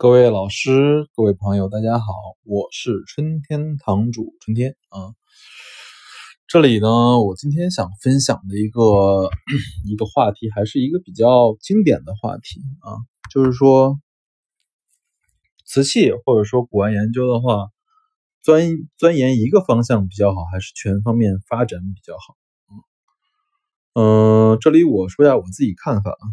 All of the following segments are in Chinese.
各位老师、各位朋友，大家好，我是春天堂主春天啊。这里呢，我今天想分享的一个 一个话题，还是一个比较经典的话题啊，就是说瓷器或者说古玩研究的话，钻钻研一个方向比较好，还是全方面发展比较好？嗯，这里我说一下我自己看法啊。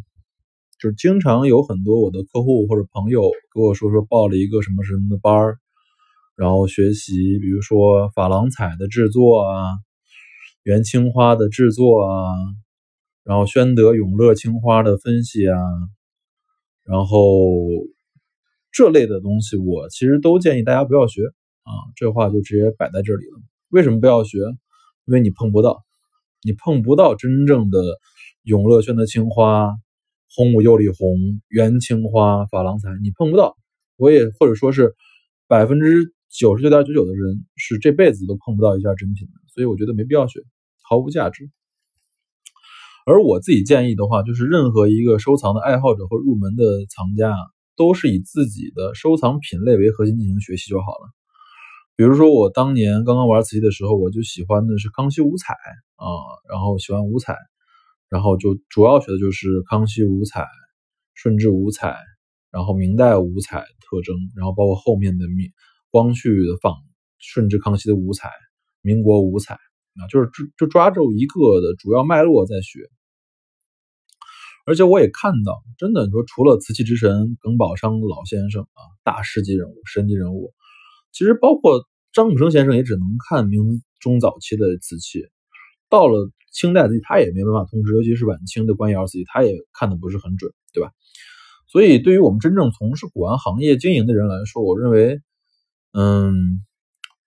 就是经常有很多我的客户或者朋友跟我说说报了一个什么什么的班儿，然后学习，比如说珐琅彩的制作啊，元青花的制作啊，然后宣德永乐青花的分析啊，然后这类的东西，我其实都建议大家不要学啊。这话就直接摆在这里了。为什么不要学？因为你碰不到，你碰不到真正的永乐宣德青花。红五釉里红、元青花、珐琅彩，你碰不到，我也或者说是百分之九十九点九九的人是这辈子都碰不到一件真品的，所以我觉得没必要学，毫无价值。而我自己建议的话，就是任何一个收藏的爱好者或入门的藏家，都是以自己的收藏品类为核心进行学习就好了。比如说我当年刚刚玩瓷器的时候，我就喜欢的是康熙五彩啊，然后喜欢五彩。然后就主要学的就是康熙五彩、顺治五彩，然后明代五彩特征，然后包括后面的明光绪的仿顺治、康熙的五彩、民国五彩啊，就是就就抓住一个的主要脉络在学。而且我也看到，真的你说除了瓷器之神耿宝昌老先生啊，大师级人物、神级人物，其实包括张卜生先生也只能看明中早期的瓷器，到了。清代瓷器他也没办法通知，尤其是晚清的官窑瓷器，他也看的不是很准，对吧？所以对于我们真正从事古玩行业经营的人来说，我认为，嗯，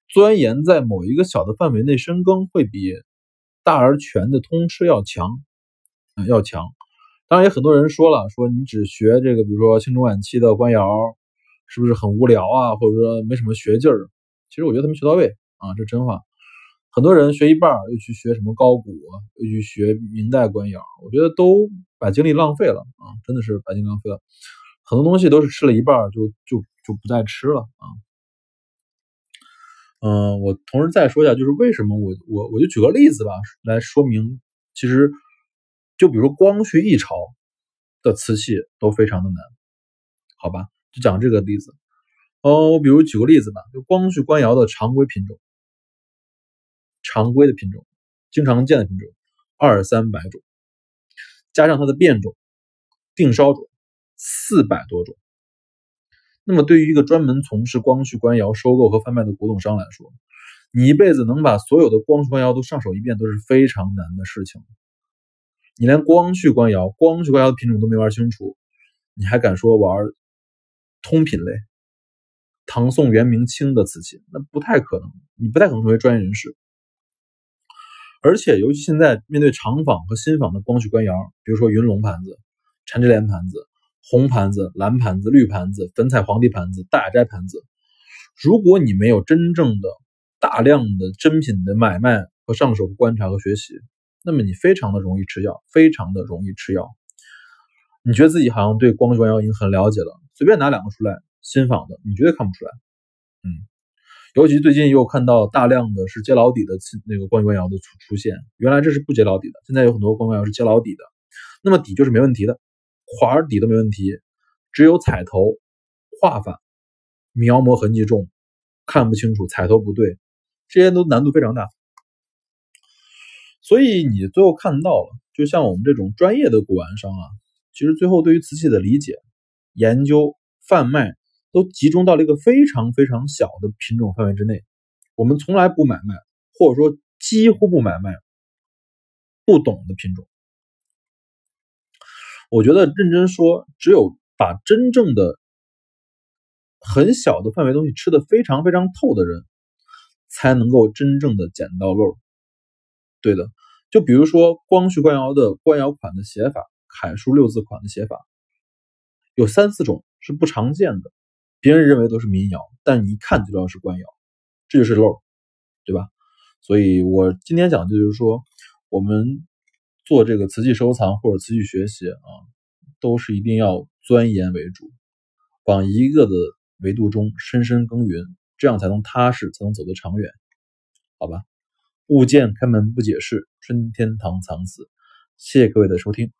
钻研在某一个小的范围内深耕，会比大而全的通吃要强，嗯，要强。当然，也很多人说了，说你只学这个，比如说清中晚期的官窑，是不是很无聊啊？或者说没什么学劲儿？其实我觉得他们学到位啊，这真话。很多人学一半又去学什么高古，又去学明代官窑，我觉得都把精力浪费了啊！真的是把精力浪费了。很多东西都是吃了一半就就就不再吃了啊。嗯，我同时再说一下，就是为什么我我我就举个例子吧，来说明，其实就比如光绪一朝的瓷器都非常的难，好吧？就讲这个例子。哦，我比如举个例子吧，就光绪官窑的常规品种。常规的品种，经常见的品种，二三百种，加上它的变种、定烧种，四百多种。那么，对于一个专门从事光绪官窑收购和贩卖的古董商来说，你一辈子能把所有的光绪官窑都上手一遍，都是非常难的事情。你连光绪官窑、光绪官窑的品种都没玩清楚，你还敢说玩通品类？唐宋元明清的瓷器，那不太可能，你不太可能成为专业人士。而且，尤其现在面对长仿和新仿的光绪官窑，比如说云龙盘子、缠枝莲盘子、红盘子、蓝盘子、绿盘子、粉彩皇帝盘子、大雅斋盘子，如果你没有真正的大量的真品的买卖和上手观察和学习，那么你非常的容易吃药，非常的容易吃药。你觉得自己好像对光绪官窑已经很了解了，随便拿两个出来，新仿的，你绝对看不出来。嗯。尤其最近又看到大量的是接老底的那个光绪官窑的出出现，原来这是不接老底的，现在有很多光绪官窑是接老底的，那么底就是没问题的，环底都没问题，只有彩头、画法、描摹痕迹重，看不清楚，彩头不对，这些都难度非常大。所以你最后看到了，就像我们这种专业的古玩商啊，其实最后对于瓷器的理解、研究、贩卖。都集中到了一个非常非常小的品种范围之内，我们从来不买卖，或者说几乎不买卖不懂的品种。我觉得认真说，只有把真正的很小的范围东西吃的非常非常透的人，才能够真正的捡到漏。对的，就比如说光绪官窑的官窑款的写法，楷书六字款的写法，有三四种是不常见的。别人认为都是民谣，但你一看就知道是官窑，这就是漏，对吧？所以我今天讲的就是说，我们做这个瓷器收藏或者瓷器学习啊，都是一定要钻研为主，往一个的维度中深深耕耘，这样才能踏实，才能走得长远。好吧，物件开门不解释，春天堂藏词。谢谢各位的收听。